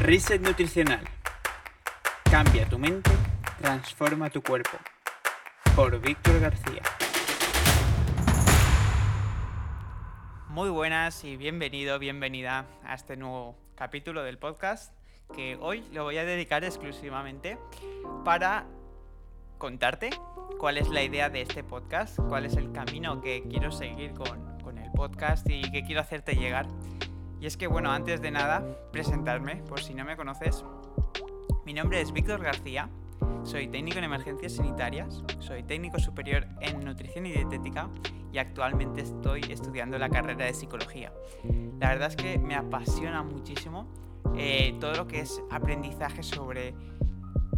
Reset nutricional. Cambia tu mente, transforma tu cuerpo. Por Víctor García. Muy buenas y bienvenido, bienvenida a este nuevo capítulo del podcast que hoy lo voy a dedicar exclusivamente para contarte cuál es la idea de este podcast, cuál es el camino que quiero seguir con, con el podcast y que quiero hacerte llegar. Y es que, bueno, antes de nada, presentarme, por si no me conoces. Mi nombre es Víctor García, soy técnico en emergencias sanitarias, soy técnico superior en nutrición y dietética y actualmente estoy estudiando la carrera de psicología. La verdad es que me apasiona muchísimo eh, todo lo que es aprendizaje sobre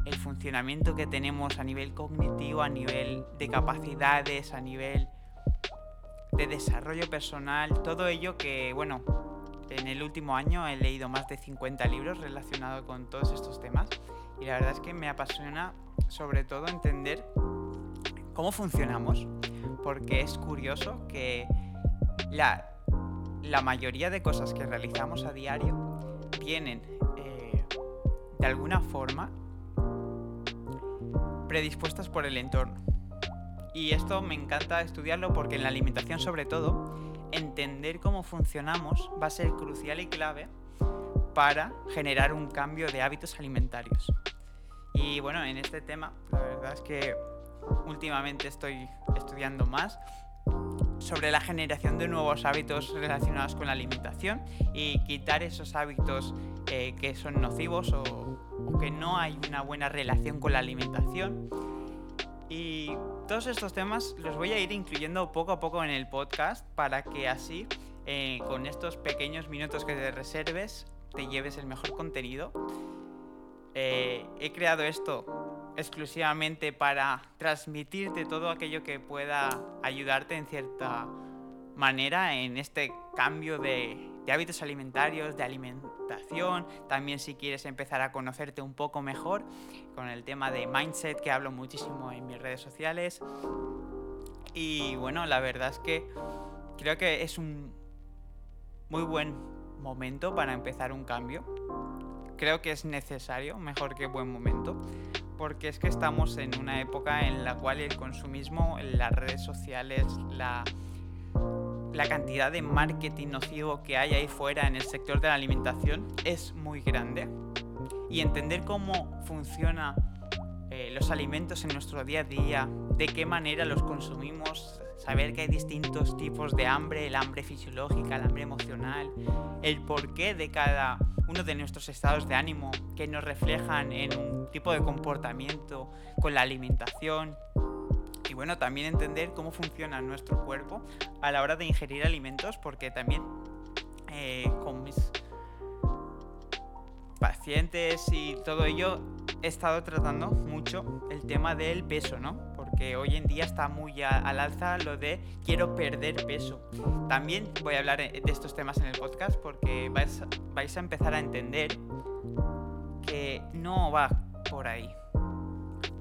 el funcionamiento que tenemos a nivel cognitivo, a nivel de capacidades, a nivel de desarrollo personal, todo ello que, bueno, en el último año he leído más de 50 libros relacionados con todos estos temas y la verdad es que me apasiona sobre todo entender cómo funcionamos, porque es curioso que la, mayoría de cosas que realizamos a diario vienen eh, de alguna forma predispuestas por el entorno. Y esto me encanta estudiarlo porque en la alimentación sobre todo entender cómo funcionamos va a ser crucial y clave para generar un cambio de hábitos alimentarios. Y bueno, en este tema, la verdad es que últimamente estoy estudiando más sobre la generación de nuevos hábitos relacionados con la alimentación y quitar esos hábitos eh, que son nocivos o, o que no hay una buena relación con la alimentación. Y todos estos temas los voy a ir incluyendo poco a poco en el podcast para que así, eh, con estos pequeños minutos que te reserves, te lleves el mejor contenido. Eh, he creado esto exclusivamente para transmitirte todo aquello que pueda ayudarte en cierta manera en este cambio de, hábitos alimentarios, de alimentación, también si quieres empezar a conocerte un poco mejor con el tema de mindset que hablo muchísimo en mis redes sociales. Y bueno, la verdad es que creo que es un muy buen momento para empezar un cambio. Creo que es necesario, mejor que buen momento, porque es que estamos en una época en la cual el consumismo, las redes sociales, la la cantidad de marketing nocivo que hay ahí fuera en el sector de la alimentación es muy grande. Y entender cómo funcionan eh, los alimentos en nuestro día a día, de qué manera los consumimos, saber que hay distintos tipos de hambre, el hambre fisiológica, el hambre emocional, el porqué de cada uno de nuestros estados de ánimo que nos reflejan en un tipo de comportamiento con la alimentación, bueno, también entender cómo funciona nuestro cuerpo a la hora de ingerir alimentos, porque también eh, con mis pacientes y todo ello he estado tratando mucho el tema del peso, ¿no? Porque hoy en día está muy al alza lo de quiero perder peso. También voy a hablar de estos temas en el podcast porque vais a empezar a entender que no va por ahí.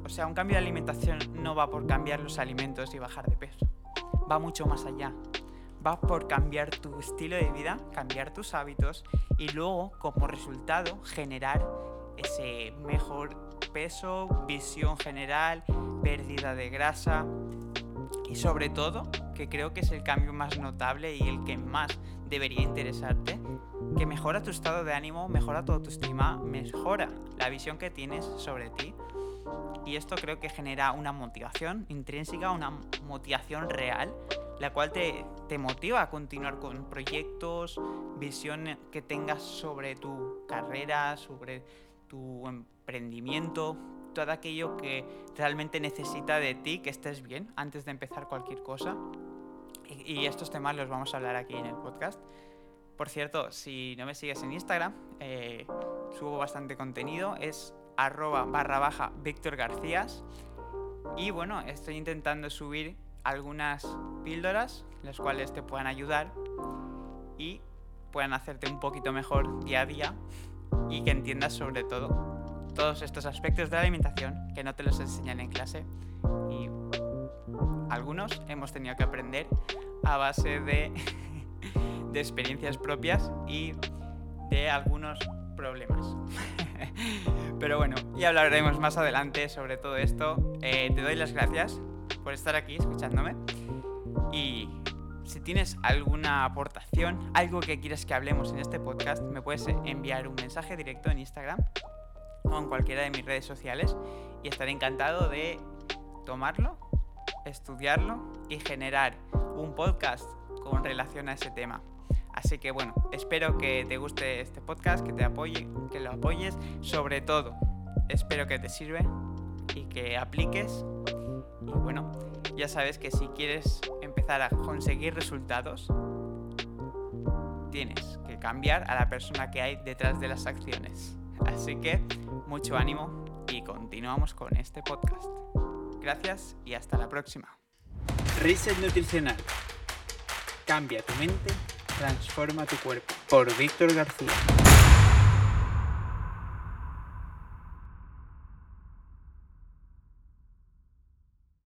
O sea, un cambio de alimentación no va por cambiar los alimentos y bajar de peso. Va mucho más allá. Va por cambiar tu estilo de vida, cambiar tus hábitos y luego, como resultado, generar ese mejor peso, visión general, pérdida de grasa y sobre todo, que creo que es el cambio más notable y el que más debería interesarte, que mejora tu estado de ánimo, mejora tu autoestima, mejora la visión que tienes sobre ti y esto creo que genera una motivación intrínseca, una motivación real, la cual te, te motiva a continuar con proyectos, visión que tengas sobre tu carrera, sobre tu emprendimiento, todo aquello que realmente necesita de ti que estés bien antes de empezar cualquier cosa. Y, estos temas los vamos a hablar aquí en el podcast. Por cierto, si no me sigues en Instagram, eh, subo bastante contenido. Es arroba barra baja Víctor Garcías. Y bueno, estoy intentando subir algunas píldoras, las cuales te puedan ayudar y puedan hacerte un poquito mejor día a día y que entiendas sobre todo todos estos aspectos de la alimentación que no te los enseñan en clase y algunos hemos tenido que aprender a base de, de experiencias propias y de algunos problemas. Pero bueno, ya hablaremos más adelante sobre todo esto. Eh, te doy las gracias por estar aquí escuchándome. Y si tienes alguna aportación, algo que quieras que hablemos en este podcast, me puedes enviar un mensaje directo en Instagram o en cualquiera de mis redes sociales y estaré encantado de tomarlo, estudiarlo y generar un podcast con relación a ese tema. Así que bueno, espero que te guste este podcast, que te apoye, que lo apoyes, sobre todo, espero que te sirva y que apliques. Y bueno, ya sabes que si quieres empezar a conseguir resultados, tienes que cambiar a la persona que hay detrás de las acciones. Así que mucho ánimo y continuamos con este podcast. Gracias y hasta la próxima. Reset Nutricional. Cambia tu mente Transforma tu cuerpo por Víctor García.